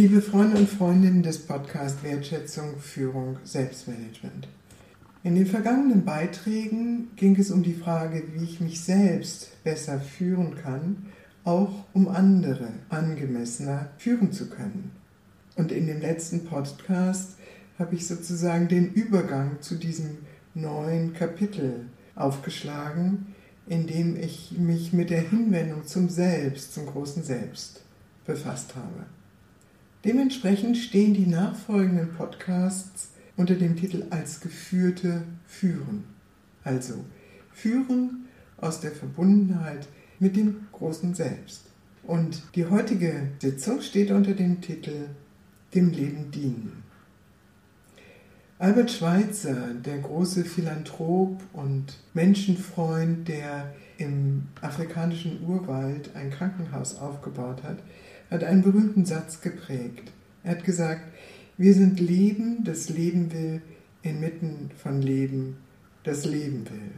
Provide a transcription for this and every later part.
Liebe Freunde und Freundinnen des Podcasts Wertschätzung, Führung, Selbstmanagement. In den vergangenen Beiträgen ging es um die Frage, wie ich mich selbst besser führen kann, auch um andere angemessener führen zu können. Und in dem letzten Podcast habe ich sozusagen den Übergang zu diesem neuen Kapitel aufgeschlagen, in dem ich mich mit der Hinwendung zum Selbst, zum großen Selbst befasst habe. Dementsprechend stehen die nachfolgenden Podcasts unter dem Titel als geführte Führen. Also Führen aus der Verbundenheit mit dem großen Selbst. Und die heutige Sitzung steht unter dem Titel Dem Leben dienen. Albert Schweitzer, der große Philanthrop und Menschenfreund, der im afrikanischen Urwald ein Krankenhaus aufgebaut hat, hat einen berühmten Satz geprägt. Er hat gesagt, wir sind Leben, das Leben will, inmitten von Leben, das Leben will.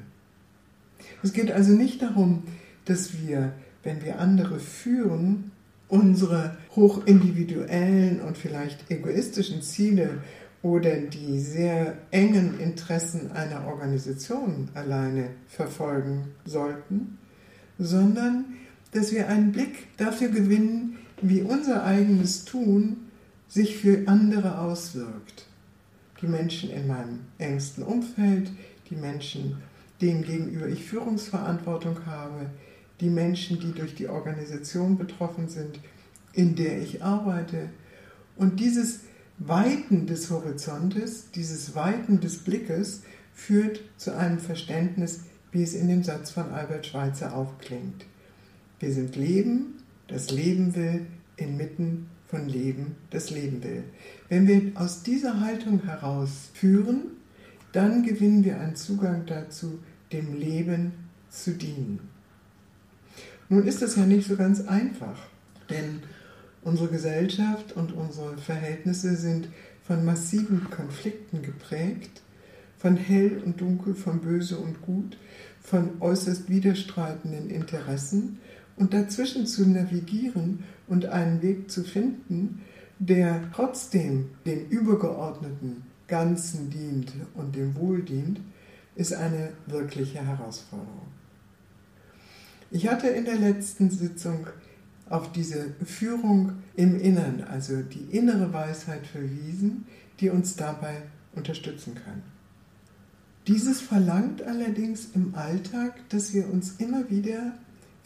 Es geht also nicht darum, dass wir, wenn wir andere führen, unsere hochindividuellen und vielleicht egoistischen Ziele oder die sehr engen Interessen einer Organisation alleine verfolgen sollten, sondern dass wir einen Blick dafür gewinnen, wie unser eigenes Tun sich für andere auswirkt. Die Menschen in meinem engsten Umfeld, die Menschen, denen gegenüber ich Führungsverantwortung habe, die Menschen, die durch die Organisation betroffen sind, in der ich arbeite. Und dieses Weiten des Horizontes, dieses Weiten des Blickes führt zu einem Verständnis, wie es in dem Satz von Albert Schweitzer aufklingt. Wir sind Leben, das Leben will, inmitten von Leben, das Leben will. Wenn wir aus dieser Haltung heraus führen, dann gewinnen wir einen Zugang dazu, dem Leben zu dienen. Nun ist das ja nicht so ganz einfach, denn unsere Gesellschaft und unsere Verhältnisse sind von massiven Konflikten geprägt, von hell und dunkel, von böse und gut, von äußerst widerstreitenden Interessen und dazwischen zu navigieren und einen Weg zu finden, der trotzdem dem übergeordneten Ganzen dient und dem Wohl dient, ist eine wirkliche Herausforderung. Ich hatte in der letzten Sitzung auf diese Führung im Innern, also die innere Weisheit verwiesen, die uns dabei unterstützen kann. Dieses verlangt allerdings im Alltag, dass wir uns immer wieder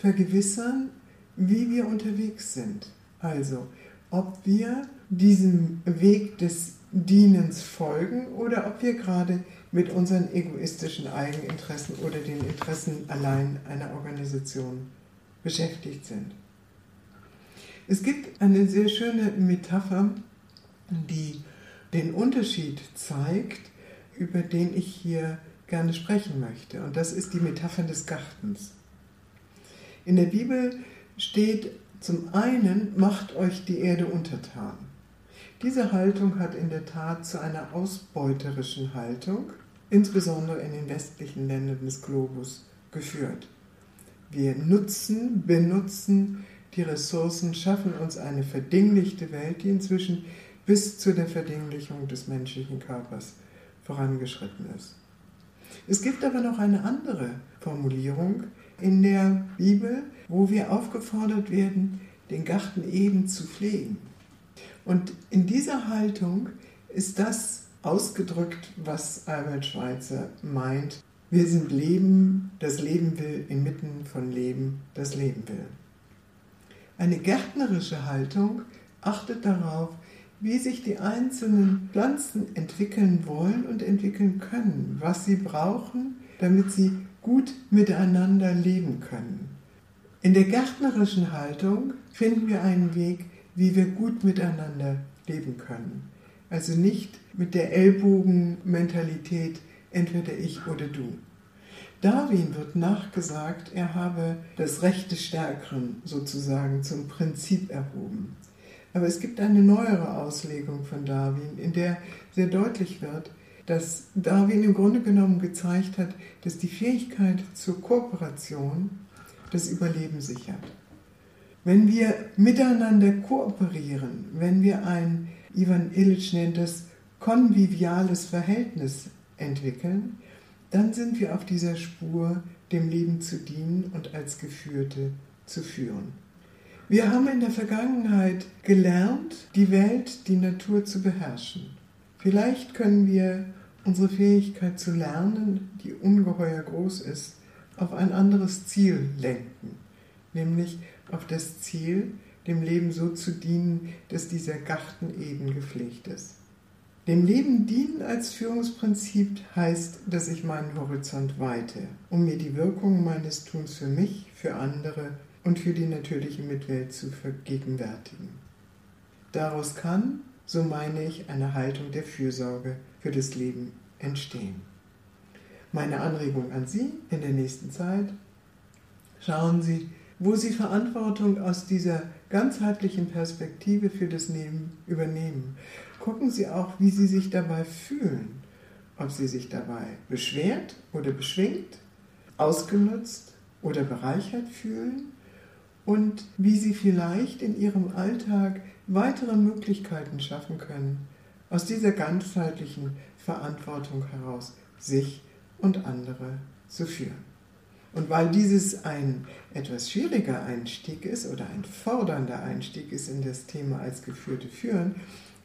vergewissern, wie wir unterwegs sind. Also, ob wir diesem Weg des Dienens folgen oder ob wir gerade mit unseren egoistischen Eigeninteressen oder den Interessen allein einer Organisation beschäftigt sind. Es gibt eine sehr schöne Metapher, die den Unterschied zeigt, über den ich hier gerne sprechen möchte. Und das ist die Metapher des Gartens. In der Bibel steht zum einen, macht euch die Erde untertan. Diese Haltung hat in der Tat zu einer ausbeuterischen Haltung, insbesondere in den westlichen Ländern des Globus, geführt. Wir nutzen, benutzen die Ressourcen, schaffen uns eine verdinglichte Welt, die inzwischen bis zu der Verdinglichung des menschlichen Körpers vorangeschritten ist. Es gibt aber noch eine andere Formulierung, in der Bibel, wo wir aufgefordert werden, den Garten Eden zu pflegen. Und in dieser Haltung ist das ausgedrückt, was Albert Schweitzer meint. Wir sind Leben, das Leben will, inmitten von Leben, das Leben will. Eine gärtnerische Haltung achtet darauf, wie sich die einzelnen Pflanzen entwickeln wollen und entwickeln können, was sie brauchen, damit sie gut miteinander leben können. In der gärtnerischen Haltung finden wir einen Weg, wie wir gut miteinander leben können. Also nicht mit der Ellbogenmentalität, entweder ich oder du. Darwin wird nachgesagt, er habe das Recht des Stärkeren sozusagen zum Prinzip erhoben. Aber es gibt eine neuere Auslegung von Darwin, in der sehr deutlich wird, dass Darwin im Grunde genommen gezeigt hat, dass die Fähigkeit zur Kooperation das Überleben sichert. Wenn wir miteinander kooperieren, wenn wir ein, Ivan Illich nennt es, konviviales Verhältnis entwickeln, dann sind wir auf dieser Spur, dem Leben zu dienen und als Geführte zu führen. Wir haben in der Vergangenheit gelernt, die Welt, die Natur zu beherrschen. Vielleicht können wir unsere Fähigkeit zu lernen, die ungeheuer groß ist, auf ein anderes Ziel lenken, nämlich auf das Ziel, dem Leben so zu dienen, dass dieser Garten Eden gepflegt ist. Dem Leben dienen als Führungsprinzip heißt, dass ich meinen Horizont weite, um mir die Wirkungen meines Tuns für mich, für andere und für die natürliche Mitwelt zu vergegenwärtigen. Daraus kann, so meine ich, eine Haltung der Fürsorge für das Leben entstehen. Meine Anregung an Sie in der nächsten Zeit, schauen Sie, wo Sie Verantwortung aus dieser ganzheitlichen Perspektive für das Leben übernehmen. Gucken Sie auch, wie Sie sich dabei fühlen. Ob Sie sich dabei beschwert oder beschwingt, ausgenutzt oder bereichert fühlen und wie Sie vielleicht in Ihrem Alltag weitere Möglichkeiten schaffen können, aus dieser ganzheitlichen Verantwortung heraus sich und andere zu führen. Und weil dieses ein etwas schwieriger Einstieg ist oder ein fordernder Einstieg ist in das Thema als geführte Führen,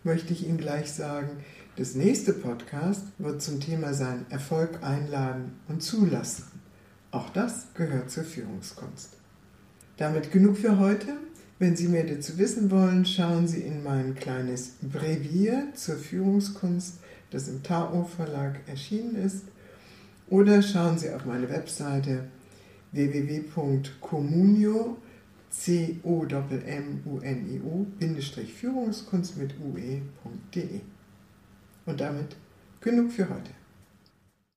möchte ich Ihnen gleich sagen, das nächste Podcast wird zum Thema sein Erfolg einladen und zulassen. Auch das gehört zur Führungskunst. Damit genug für heute. Wenn Sie mehr dazu wissen wollen, schauen Sie in mein kleines Brevier zur Führungskunst, das im Tao Verlag erschienen ist, oder schauen Sie auf meine Webseite www.communio c o m u n i o Führungskunst mit ue.de. Und damit genug für heute.